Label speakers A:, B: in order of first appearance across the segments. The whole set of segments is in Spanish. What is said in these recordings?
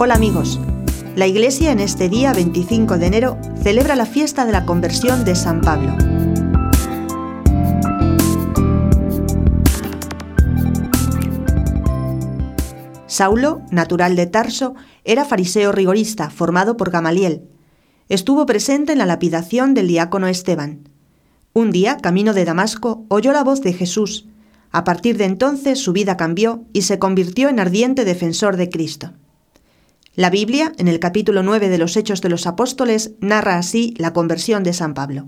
A: Hola amigos, la Iglesia en este día 25 de enero celebra la fiesta de la conversión de San Pablo. Saulo, natural de Tarso, era fariseo rigorista formado por Gamaliel. Estuvo presente en la lapidación del diácono Esteban. Un día, camino de Damasco, oyó la voz de Jesús. A partir de entonces su vida cambió y se convirtió en ardiente defensor de Cristo. La Biblia, en el capítulo 9 de los Hechos de los Apóstoles, narra así la conversión de San Pablo.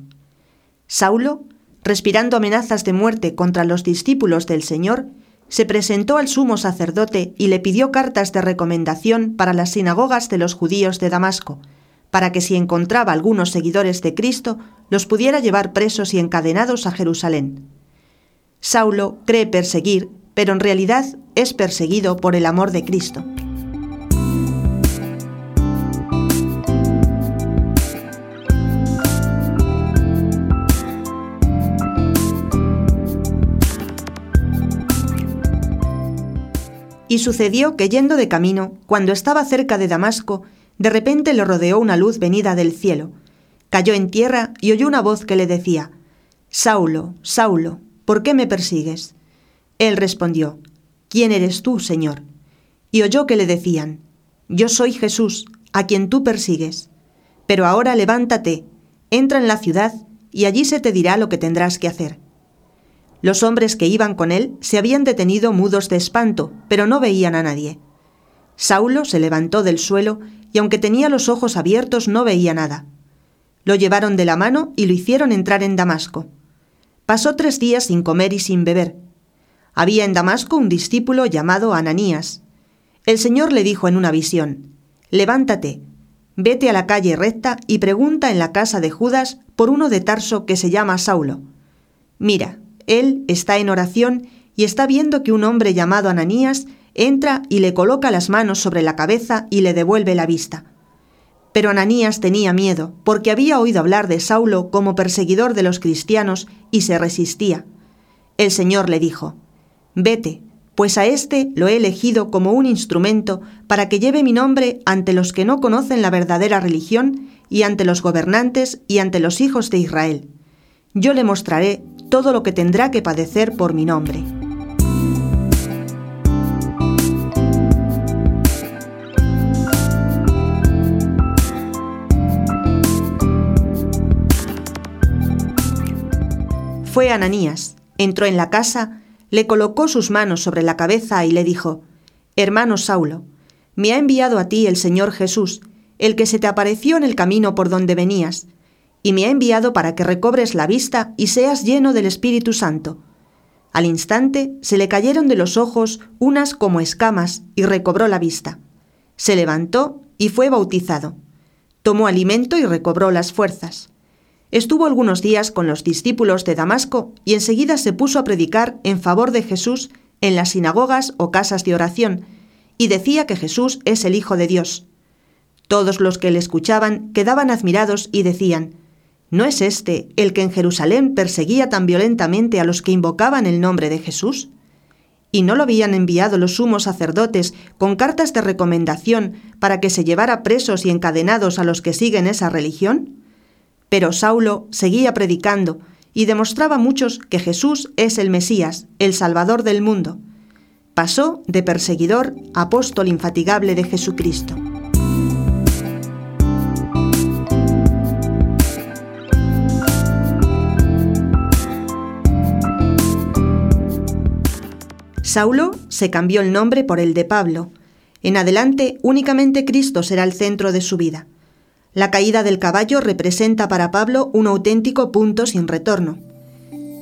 A: Saulo, respirando amenazas de muerte contra los discípulos del Señor, se presentó al sumo sacerdote y le pidió cartas de recomendación para las sinagogas de los judíos de Damasco, para que si encontraba algunos seguidores de Cristo, los pudiera llevar presos y encadenados a Jerusalén. Saulo cree perseguir, pero en realidad es perseguido por el amor de Cristo. Y sucedió que yendo de camino, cuando estaba cerca de Damasco, de repente le rodeó una luz venida del cielo. Cayó en tierra y oyó una voz que le decía, Saulo, Saulo, ¿por qué me persigues? Él respondió, ¿quién eres tú, Señor? Y oyó que le decían, Yo soy Jesús, a quien tú persigues. Pero ahora levántate, entra en la ciudad, y allí se te dirá lo que tendrás que hacer. Los hombres que iban con él se habían detenido mudos de espanto, pero no veían a nadie. Saulo se levantó del suelo y aunque tenía los ojos abiertos no veía nada. Lo llevaron de la mano y lo hicieron entrar en Damasco. Pasó tres días sin comer y sin beber. Había en Damasco un discípulo llamado Ananías. El Señor le dijo en una visión, Levántate, vete a la calle recta y pregunta en la casa de Judas por uno de Tarso que se llama Saulo. Mira, él está en oración y está viendo que un hombre llamado Ananías entra y le coloca las manos sobre la cabeza y le devuelve la vista. Pero Ananías tenía miedo, porque había oído hablar de Saulo como perseguidor de los cristianos y se resistía. El Señor le dijo, Vete, pues a éste lo he elegido como un instrumento para que lleve mi nombre ante los que no conocen la verdadera religión y ante los gobernantes y ante los hijos de Israel. Yo le mostraré todo lo que tendrá que padecer por mi nombre. Fue Ananías, entró en la casa, le colocó sus manos sobre la cabeza y le dijo, Hermano Saulo, me ha enviado a ti el Señor Jesús, el que se te apareció en el camino por donde venías, y me ha enviado para que recobres la vista y seas lleno del Espíritu Santo. Al instante se le cayeron de los ojos unas como escamas y recobró la vista. Se levantó y fue bautizado. Tomó alimento y recobró las fuerzas. Estuvo algunos días con los discípulos de Damasco y enseguida se puso a predicar en favor de Jesús en las sinagogas o casas de oración, y decía que Jesús es el Hijo de Dios. Todos los que le escuchaban quedaban admirados y decían, ¿No es este el que en Jerusalén perseguía tan violentamente a los que invocaban el nombre de Jesús? ¿Y no lo habían enviado los sumos sacerdotes con cartas de recomendación para que se llevara presos y encadenados a los que siguen esa religión? Pero Saulo seguía predicando y demostraba a muchos que Jesús es el Mesías, el Salvador del mundo. Pasó de perseguidor a apóstol infatigable de Jesucristo. Saulo se cambió el nombre por el de Pablo. En adelante únicamente Cristo será el centro de su vida. La caída del caballo representa para Pablo un auténtico punto sin retorno.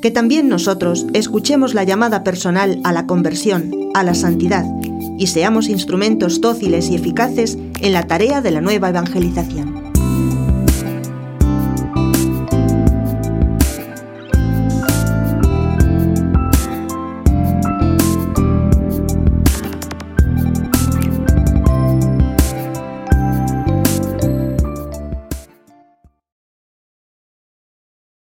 A: Que también nosotros escuchemos la llamada personal a la conversión, a la santidad, y seamos instrumentos dóciles y eficaces en la tarea de la nueva evangelización.